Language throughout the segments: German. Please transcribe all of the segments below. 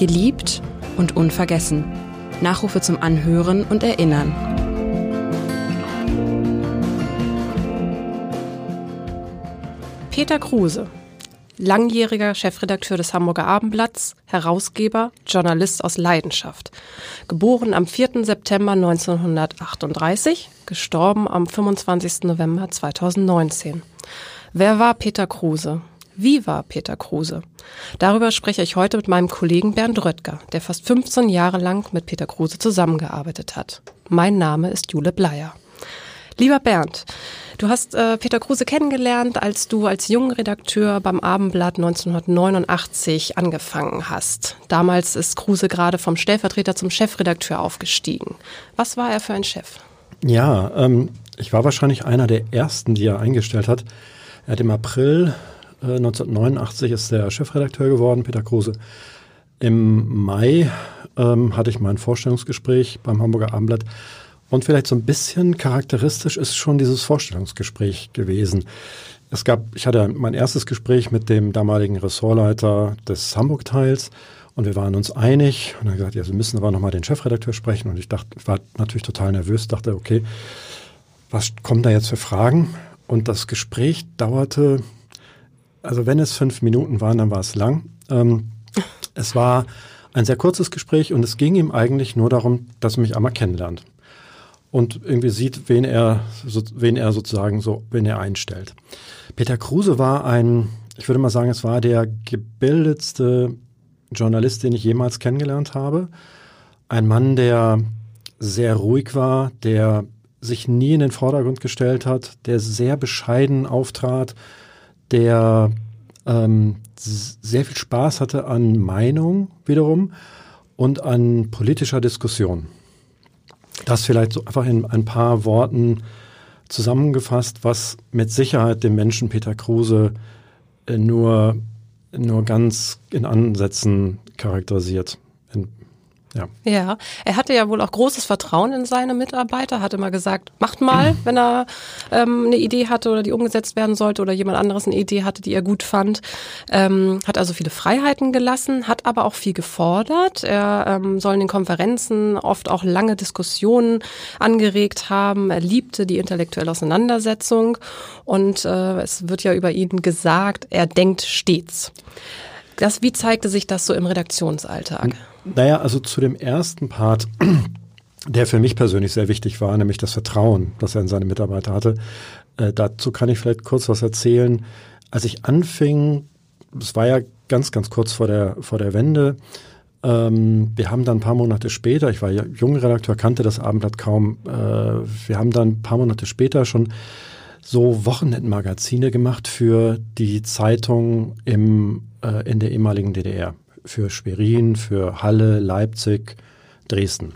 Geliebt und unvergessen. Nachrufe zum Anhören und Erinnern. Peter Kruse, langjähriger Chefredakteur des Hamburger Abendblatts, Herausgeber, Journalist aus Leidenschaft. Geboren am 4. September 1938, gestorben am 25. November 2019. Wer war Peter Kruse? Wie war Peter Kruse? Darüber spreche ich heute mit meinem Kollegen Bernd Röttger, der fast 15 Jahre lang mit Peter Kruse zusammengearbeitet hat. Mein Name ist Jule Bleier. Lieber Bernd, du hast äh, Peter Kruse kennengelernt, als du als Jungredakteur beim Abendblatt 1989 angefangen hast. Damals ist Kruse gerade vom Stellvertreter zum Chefredakteur aufgestiegen. Was war er für ein Chef? Ja, ähm, ich war wahrscheinlich einer der ersten, die er eingestellt hat. Er hat im April äh, 1989 ist der Chefredakteur geworden, Peter Kruse. Im Mai ähm, hatte ich mein Vorstellungsgespräch beim Hamburger Abendblatt. Und vielleicht so ein bisschen charakteristisch ist schon dieses Vorstellungsgespräch gewesen. Es gab, ich hatte mein erstes Gespräch mit dem damaligen Ressortleiter des Hamburg-Teils und wir waren uns einig und dann gesagt, ja, wir müssen aber nochmal den Chefredakteur sprechen und ich dachte, ich war natürlich total nervös, dachte, okay, was kommen da jetzt für Fragen? Und das Gespräch dauerte, also wenn es fünf Minuten waren, dann war es lang. Ähm, es war ein sehr kurzes Gespräch und es ging ihm eigentlich nur darum, dass er mich einmal kennenlernt und irgendwie sieht, wen er, wen er sozusagen so, wen er einstellt. Peter Kruse war ein, ich würde mal sagen, es war der gebildetste Journalist, den ich jemals kennengelernt habe. Ein Mann, der sehr ruhig war, der sich nie in den Vordergrund gestellt hat, der sehr bescheiden auftrat, der ähm, sehr viel Spaß hatte an Meinung wiederum und an politischer Diskussion. Das vielleicht so einfach in ein paar Worten zusammengefasst, was mit Sicherheit den Menschen Peter Kruse äh, nur, nur ganz in Ansätzen charakterisiert. Ja. ja, er hatte ja wohl auch großes Vertrauen in seine Mitarbeiter, hat immer gesagt, macht mal, wenn er ähm, eine Idee hatte oder die umgesetzt werden sollte oder jemand anderes eine Idee hatte, die er gut fand. Ähm, hat also viele Freiheiten gelassen, hat aber auch viel gefordert. Er ähm, soll in den Konferenzen oft auch lange Diskussionen angeregt haben. Er liebte die intellektuelle Auseinandersetzung und äh, es wird ja über ihn gesagt, er denkt stets. Das, wie zeigte sich das so im Redaktionsalltag? Naja, also zu dem ersten Part, der für mich persönlich sehr wichtig war, nämlich das Vertrauen, das er in seine Mitarbeiter hatte. Äh, dazu kann ich vielleicht kurz was erzählen. Als ich anfing, es war ja ganz, ganz kurz vor der, vor der Wende, ähm, wir haben dann ein paar Monate später, ich war ja Jungredakteur, kannte das Abendblatt kaum, äh, wir haben dann ein paar Monate später schon so Wochenendmagazine gemacht für die Zeitung im, äh, in der ehemaligen DDR für Schwerin, für Halle, Leipzig, Dresden.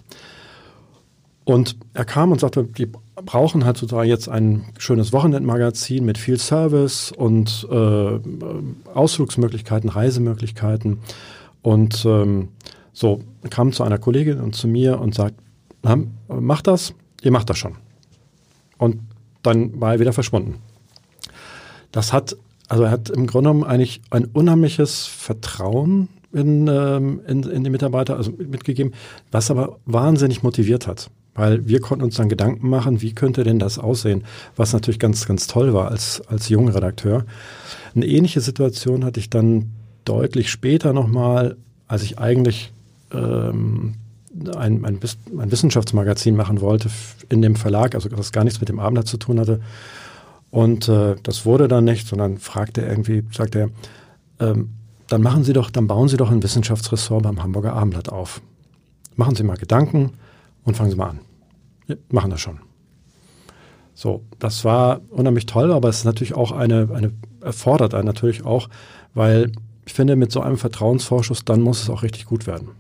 Und er kam und sagte, die brauchen halt sozusagen jetzt ein schönes Wochenendmagazin mit viel Service und äh, Ausflugsmöglichkeiten, Reisemöglichkeiten. Und ähm, so kam zu einer Kollegin und zu mir und sagt, macht das, ihr macht das schon. Und dann war er wieder verschwunden. Das hat, also er hat im Grunde genommen eigentlich ein unheimliches Vertrauen in, ähm, in, in die Mitarbeiter also mitgegeben, was aber wahnsinnig motiviert hat. Weil wir konnten uns dann Gedanken machen, wie könnte denn das aussehen, was natürlich ganz, ganz toll war als, als junger Redakteur. Eine ähnliche Situation hatte ich dann deutlich später nochmal, als ich eigentlich ähm, ein, ein, ein Wissenschaftsmagazin machen wollte in dem Verlag, also das gar nichts mit dem Abendblatt zu tun hatte. Und äh, das wurde dann nicht, sondern fragte er irgendwie, sagte er, ähm, dann machen Sie doch, dann bauen Sie doch ein Wissenschaftsressort beim Hamburger Abendblatt auf. Machen Sie mal Gedanken und fangen Sie mal an. Wir machen das schon. So, das war unheimlich toll, aber es ist natürlich auch eine, eine erfordert einen natürlich auch, weil ich finde, mit so einem Vertrauensvorschuss, dann muss es auch richtig gut werden.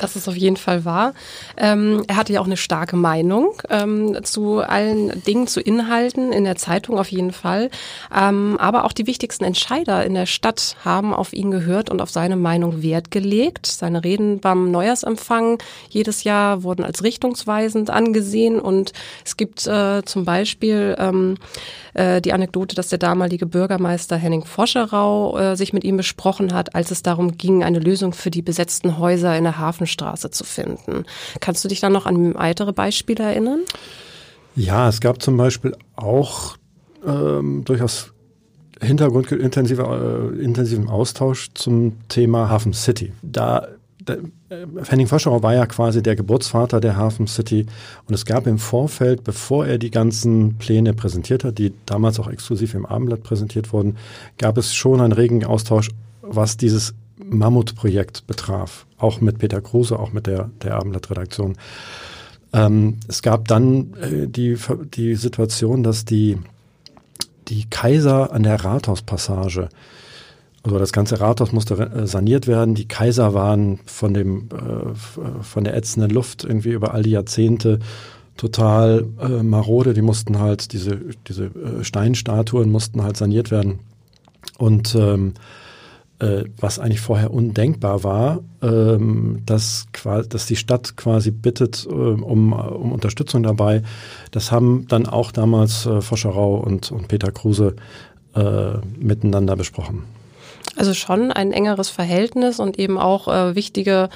Das ist auf jeden Fall wahr. Ähm, er hatte ja auch eine starke Meinung ähm, zu allen Dingen, zu Inhalten in der Zeitung auf jeden Fall. Ähm, aber auch die wichtigsten Entscheider in der Stadt haben auf ihn gehört und auf seine Meinung Wert gelegt. Seine Reden beim Neujahrsempfang jedes Jahr wurden als richtungsweisend angesehen und es gibt äh, zum Beispiel ähm, äh, die Anekdote, dass der damalige Bürgermeister Henning Foscherau äh, sich mit ihm besprochen hat, als es darum ging, eine Lösung für die besetzten Häuser in der Hafenstraße zu finden. Kannst du dich dann noch an weitere Beispiele erinnern? Ja, es gab zum Beispiel auch ähm, durchaus Hintergrund intensiver, äh, intensiven Austausch zum Thema Hafen City. Da Henning Foscherau war ja quasi der Geburtsvater der Hafen City und es gab im Vorfeld, bevor er die ganzen Pläne präsentiert hat, die damals auch exklusiv im Abendblatt präsentiert wurden, gab es schon einen regen Austausch, was dieses Mammutprojekt betraf, auch mit Peter Kruse, auch mit der, der Abendblatt-Redaktion. Ähm, es gab dann äh, die, die Situation, dass die, die Kaiser an der Rathauspassage also das ganze Rathaus musste äh, saniert werden. Die Kaiser waren von dem äh, von der ätzenden Luft irgendwie über all die Jahrzehnte total äh, marode. Die mussten halt diese diese äh, Steinstatuen mussten halt saniert werden. Und ähm, äh, was eigentlich vorher undenkbar war, ähm, dass, dass die Stadt quasi bittet äh, um, um Unterstützung dabei. Das haben dann auch damals äh, Foscherau und, und Peter Kruse äh, miteinander besprochen. Also schon ein engeres Verhältnis und eben auch äh, wichtige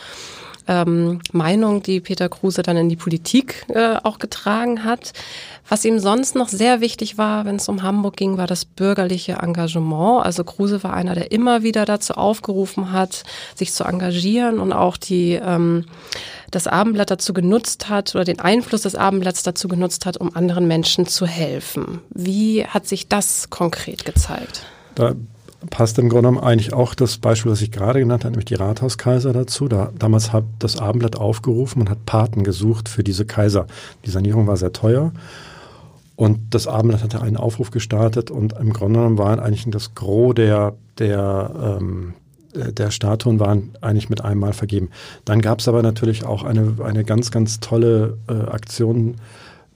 ähm, Meinung, die Peter Kruse dann in die Politik äh, auch getragen hat. Was ihm sonst noch sehr wichtig war, wenn es um Hamburg ging, war das bürgerliche Engagement. Also Kruse war einer, der immer wieder dazu aufgerufen hat, sich zu engagieren und auch die ähm, das Abendblatt dazu genutzt hat oder den Einfluss des Abendblatts dazu genutzt hat, um anderen Menschen zu helfen. Wie hat sich das konkret gezeigt? Da passt im Grunde genommen eigentlich auch das Beispiel, das ich gerade genannt habe, nämlich die Rathauskaiser dazu. Da, damals hat das Abendblatt aufgerufen und hat Paten gesucht für diese Kaiser. Die Sanierung war sehr teuer. Und das Abendblatt hatte einen Aufruf gestartet und im Grunde genommen waren eigentlich das Gros der, der, ähm, der Statuen waren eigentlich mit einem Mal vergeben. Dann gab es aber natürlich auch eine, eine ganz, ganz tolle äh, Aktion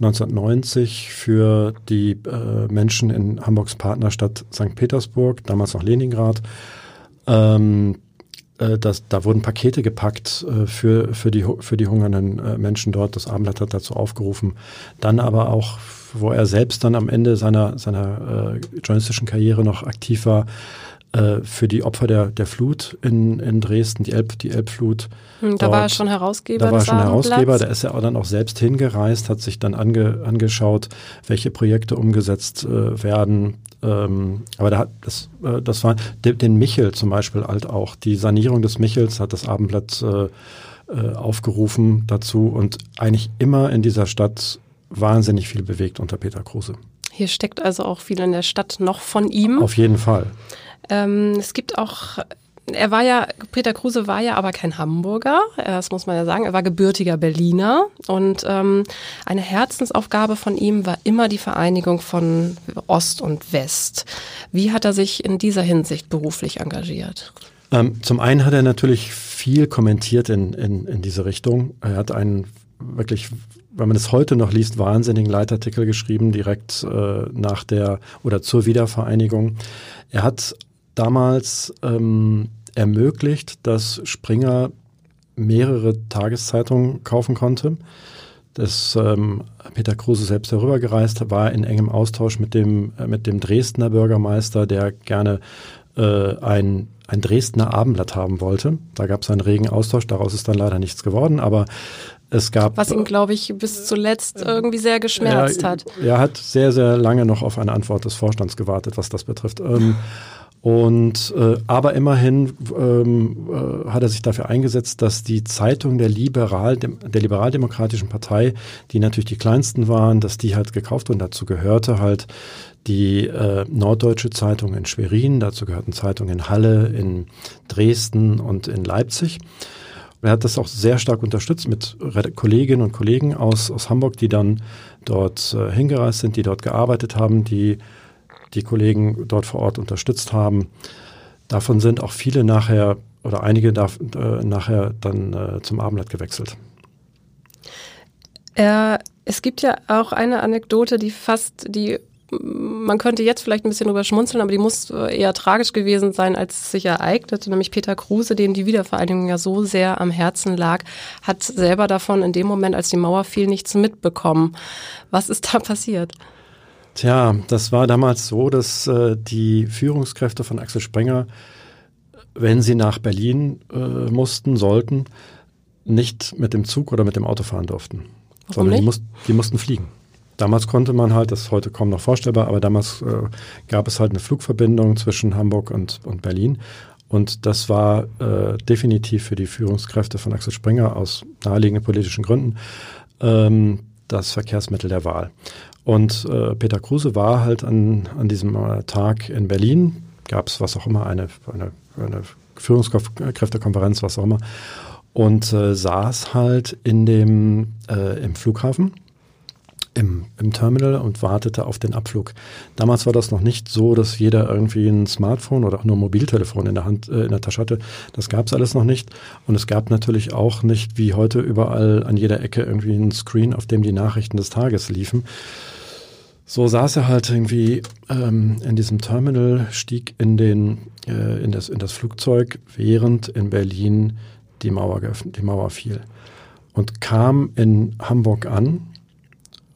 1990 für die äh, Menschen in Hamburgs Partnerstadt St. Petersburg, damals noch Leningrad. Ähm, äh, das, da wurden Pakete gepackt äh, für, für, die, für die hungernden äh, Menschen dort. Das Abendblatt hat dazu aufgerufen. Dann aber auch, wo er selbst dann am Ende seiner, seiner journalistischen Karriere noch aktiv war, äh, für die Opfer der, der Flut in, in Dresden, die, Elb, die Elbflut. Hm, da dort, war er schon Herausgeber. Da war er schon Herausgeber, da ist er dann auch selbst hingereist, hat sich dann ange, angeschaut, welche Projekte umgesetzt äh, werden. Ähm, aber da hat, das, äh, das war den Michel zum Beispiel halt auch. Die Sanierung des Michels hat das Abendblatt äh, äh, aufgerufen dazu und eigentlich immer in dieser Stadt wahnsinnig viel bewegt unter Peter Kruse. Hier steckt also auch viel in der Stadt noch von ihm. Auf jeden Fall. Ähm, es gibt auch er war ja, Peter Kruse war ja aber kein Hamburger, das muss man ja sagen, er war gebürtiger Berliner und ähm, eine Herzensaufgabe von ihm war immer die Vereinigung von Ost und West. Wie hat er sich in dieser Hinsicht beruflich engagiert? Ähm, zum einen hat er natürlich viel kommentiert in, in, in diese Richtung. Er hat einen wirklich wenn man es heute noch liest, wahnsinnigen Leitartikel geschrieben, direkt äh, nach der oder zur Wiedervereinigung. Er hat damals ähm, ermöglicht, dass Springer mehrere Tageszeitungen kaufen konnte. Das, ähm, Peter Kruse selbst herübergereist, war in engem Austausch mit dem, äh, mit dem Dresdner Bürgermeister, der gerne äh, ein, ein Dresdner Abendblatt haben wollte. Da gab es einen regen Austausch, daraus ist dann leider nichts geworden, aber es gab. Was ihn, glaube ich, bis zuletzt irgendwie sehr geschmerzt er, hat. Er hat sehr, sehr lange noch auf eine Antwort des Vorstands gewartet, was das betrifft. Ähm, und äh, aber immerhin ähm, äh, hat er sich dafür eingesetzt, dass die Zeitung der Liberal der liberaldemokratischen Partei, die natürlich die kleinsten waren, dass die halt gekauft und dazu gehörte halt die äh, Norddeutsche Zeitung in Schwerin, dazu gehörten Zeitungen in Halle, in Dresden und in Leipzig. Er hat das auch sehr stark unterstützt mit Kolleginnen und Kollegen aus, aus Hamburg, die dann dort äh, hingereist sind, die dort gearbeitet haben, die die Kollegen dort vor Ort unterstützt haben. davon sind auch viele nachher oder einige darf, äh, nachher dann äh, zum Abendblatt gewechselt. Äh, es gibt ja auch eine Anekdote, die fast, die man könnte jetzt vielleicht ein bisschen drüber schmunzeln, aber die muss äh, eher tragisch gewesen sein, als es sich ereignete. Nämlich Peter Kruse, dem die Wiedervereinigung ja so sehr am Herzen lag, hat selber davon in dem Moment, als die Mauer fiel, nichts mitbekommen. Was ist da passiert? Tja, das war damals so, dass äh, die Führungskräfte von Axel Sprenger, wenn sie nach Berlin äh, mussten, sollten, nicht mit dem Zug oder mit dem Auto fahren durften. Warum sondern nicht? Die, muss, die mussten fliegen. Damals konnte man halt, das ist heute kaum noch vorstellbar, aber damals äh, gab es halt eine Flugverbindung zwischen Hamburg und, und Berlin. Und das war äh, definitiv für die Führungskräfte von Axel Springer aus naheliegenden politischen Gründen ähm, das Verkehrsmittel der Wahl. Und äh, Peter Kruse war halt an, an diesem äh, Tag in Berlin, gab es was auch immer, eine, eine, eine Führungskräftekonferenz, was auch immer, und äh, saß halt in dem, äh, im Flughafen im, im Terminal und wartete auf den Abflug. Damals war das noch nicht so, dass jeder irgendwie ein Smartphone oder auch nur ein Mobiltelefon in der Hand, äh, in der Tasche hatte. Das gab es alles noch nicht. Und es gab natürlich auch nicht wie heute überall an jeder Ecke irgendwie ein Screen, auf dem die Nachrichten des Tages liefen. So saß er halt irgendwie ähm, in diesem Terminal, stieg in, den, äh, in, das, in das Flugzeug, während in Berlin die Mauer, geöffnet, die Mauer fiel. Und kam in Hamburg an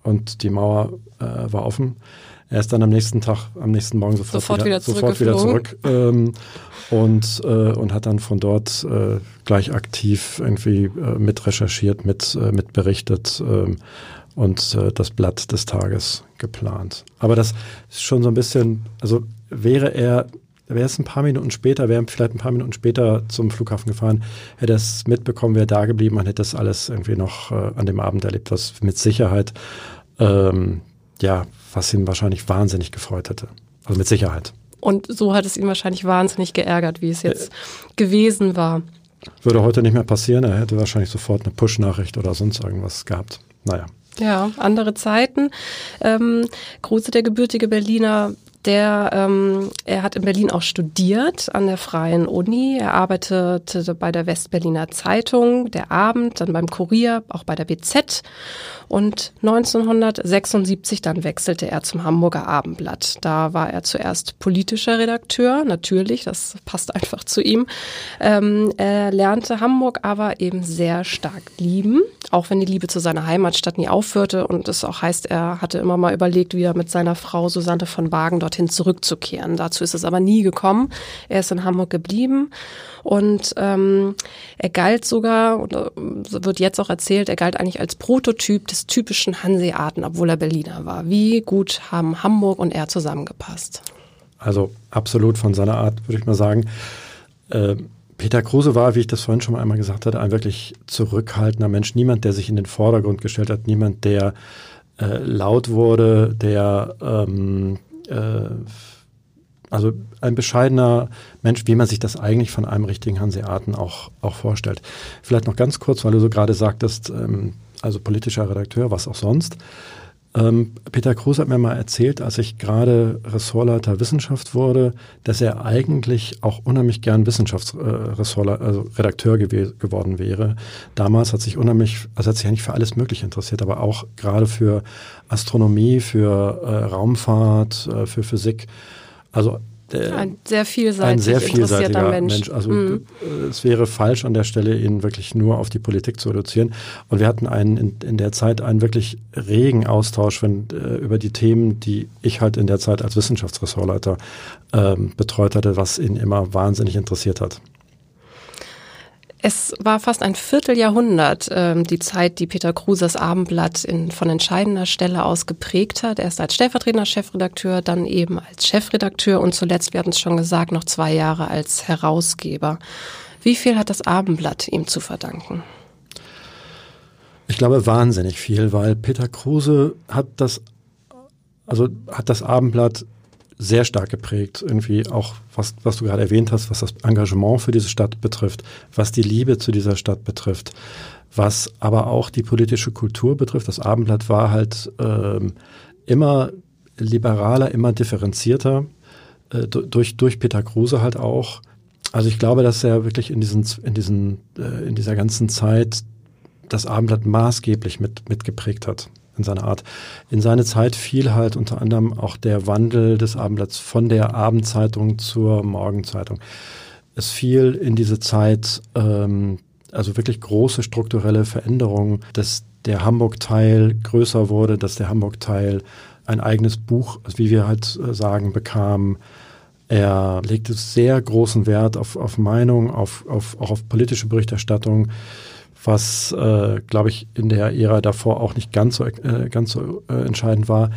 und die Mauer äh, war offen. Er ist dann am nächsten Tag, am nächsten Morgen sofort, Sofort wieder sofort wieder zurück ähm, und, äh, und hat dann von dort äh, gleich aktiv irgendwie äh, mit recherchiert, mit, äh, mit berichtet ähm, und äh, das Blatt des Tages geplant. Aber das ist schon so ein bisschen, also wäre er wäre es ein paar Minuten später, wäre vielleicht ein paar Minuten später zum Flughafen gefahren, hätte er es mitbekommen, wäre da geblieben, man hätte das alles irgendwie noch äh, an dem Abend erlebt, was mit Sicherheit, ähm, ja, was ihn wahrscheinlich wahnsinnig gefreut hätte. Also mit Sicherheit. Und so hat es ihn wahrscheinlich wahnsinnig geärgert, wie es jetzt gewesen war. Würde heute nicht mehr passieren, er hätte wahrscheinlich sofort eine Push-Nachricht oder sonst irgendwas gehabt. Naja. Ja, andere Zeiten. Ähm, Kruse, der gebürtige Berliner, der, ähm, er hat in Berlin auch studiert an der Freien Uni. Er arbeitete bei der Westberliner Zeitung, der Abend, dann beim Kurier, auch bei der BZ. Und 1976 dann wechselte er zum Hamburger Abendblatt. Da war er zuerst politischer Redakteur, natürlich, das passt einfach zu ihm. Ähm, er lernte Hamburg aber eben sehr stark lieben, auch wenn die Liebe zu seiner Heimatstadt nie aufhörte. Und es auch heißt, er hatte immer mal überlegt, wie er mit seiner Frau Susanne von Wagen dorthin zurückzukehren. Dazu ist es aber nie gekommen. Er ist in Hamburg geblieben und ähm, er galt sogar, und äh, wird jetzt auch erzählt, er galt eigentlich als Prototyp des typischen Hanseaten, obwohl er Berliner war. Wie gut haben Hamburg und er zusammengepasst? Also absolut von seiner Art, würde ich mal sagen. Äh, Peter Kruse war, wie ich das vorhin schon mal einmal gesagt hatte, ein wirklich zurückhaltender Mensch. Niemand, der sich in den Vordergrund gestellt hat, niemand, der äh, laut wurde, der ähm, äh, also ein bescheidener Mensch, wie man sich das eigentlich von einem richtigen Hanseaten auch, auch vorstellt. Vielleicht noch ganz kurz, weil du so gerade sagtest, ähm, also politischer Redakteur, was auch sonst. Ähm, Peter Kruse hat mir mal erzählt, als ich gerade Ressortleiter Wissenschaft wurde, dass er eigentlich auch unheimlich gern Wissenschaftsressortleiter, äh, also Redakteur gew geworden wäre. Damals hat sich unheimlich, also hat sich eigentlich für alles Mögliche interessiert, aber auch gerade für Astronomie, für äh, Raumfahrt, äh, für Physik. Also Ein sehr vielseitig ein sehr interessierter Mensch. Mensch. Also Mhm. äh, es wäre falsch an der Stelle, ihn wirklich nur auf die Politik zu reduzieren. Und wir hatten einen in, in der Zeit einen wirklich regen Austausch wenn, äh, über die Themen, die ich halt in der Zeit als Wissenschaftsressortleiter ähm, betreut hatte, was ihn immer wahnsinnig interessiert hat. Es war fast ein Vierteljahrhundert ähm, die Zeit, die Peter Krusers Abendblatt in, von entscheidender Stelle aus geprägt hat. Erst als stellvertretender Chefredakteur, dann eben als Chefredakteur und zuletzt, wir hatten es schon gesagt, noch zwei Jahre als Herausgeber. Wie viel hat das Abendblatt ihm zu verdanken? Ich glaube wahnsinnig viel, weil Peter Kruse hat das, also hat das Abendblatt sehr stark geprägt. Irgendwie auch, was, was du gerade erwähnt hast, was das Engagement für diese Stadt betrifft, was die Liebe zu dieser Stadt betrifft, was aber auch die politische Kultur betrifft. Das Abendblatt war halt ähm, immer liberaler, immer differenzierter. äh, durch, durch Peter Kruse halt auch. Also ich glaube, dass er wirklich in diesen, in diesen, äh, in dieser ganzen Zeit das Abendblatt maßgeblich mit, mitgeprägt hat in seiner Art. In seine Zeit fiel halt unter anderem auch der Wandel des Abendblatts von der Abendzeitung zur Morgenzeitung. Es fiel in diese Zeit ähm, also wirklich große strukturelle Veränderungen, dass der Hamburg-Teil größer wurde, dass der Hamburg-Teil ein eigenes Buch, wie wir halt äh, sagen, bekam. Er legte sehr großen Wert auf, auf Meinung, auf, auf, auch auf politische Berichterstattung was, äh, glaube ich, in der Ära davor auch nicht ganz so, äh, ganz so äh, entscheidend war.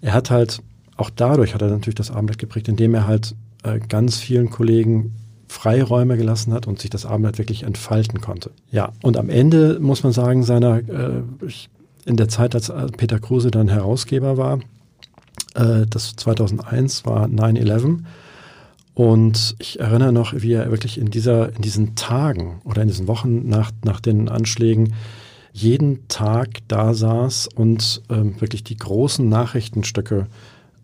Er hat halt, auch dadurch hat er natürlich das Abendblatt geprägt, indem er halt äh, ganz vielen Kollegen Freiräume gelassen hat und sich das Abendblatt wirklich entfalten konnte. Ja, und am Ende muss man sagen, seiner, äh, in der Zeit, als äh, Peter Kruse dann Herausgeber war, das 2001 war 9-11, und ich erinnere noch, wie er wirklich in dieser, in diesen Tagen oder in diesen Wochen nach, nach den Anschlägen jeden Tag da saß und ähm, wirklich die großen Nachrichtenstücke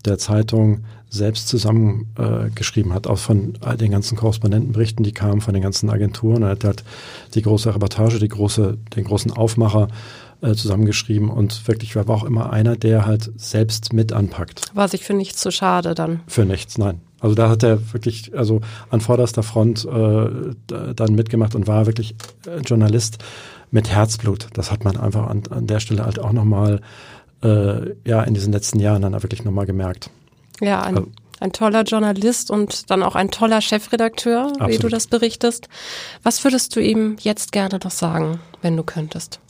der Zeitung selbst zusammengeschrieben äh, hat, auch von all den ganzen Korrespondentenberichten, die kamen von den ganzen Agenturen. Er hat halt die große Reportage, die große, den großen Aufmacher äh, zusammengeschrieben und wirklich war auch immer einer, der halt selbst mit anpackt. War sich für nichts zu schade dann? Für nichts, nein. Also da hat er wirklich, also an vorderster Front äh, dann mitgemacht und war wirklich Journalist mit Herzblut. Das hat man einfach an, an der Stelle halt auch nochmal, äh, ja, in diesen letzten Jahren dann wirklich nochmal gemerkt. Ja, ein, also, ein toller Journalist und dann auch ein toller Chefredakteur, absolut. wie du das berichtest. Was würdest du ihm jetzt gerne noch sagen, wenn du könntest?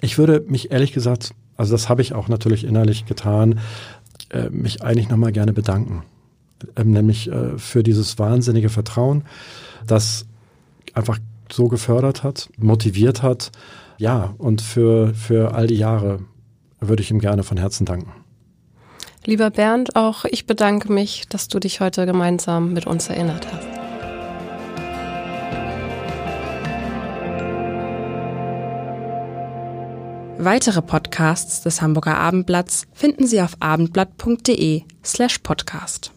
Ich würde mich ehrlich gesagt, also das habe ich auch natürlich innerlich getan, äh, mich eigentlich nochmal gerne bedanken ähm, nämlich äh, für dieses wahnsinnige Vertrauen, das einfach so gefördert hat, motiviert hat. Ja, und für, für all die Jahre würde ich ihm gerne von Herzen danken. Lieber Bernd, auch ich bedanke mich, dass du dich heute gemeinsam mit uns erinnert hast. Weitere Podcasts des Hamburger Abendblatts finden Sie auf abendblatt.de slash podcast.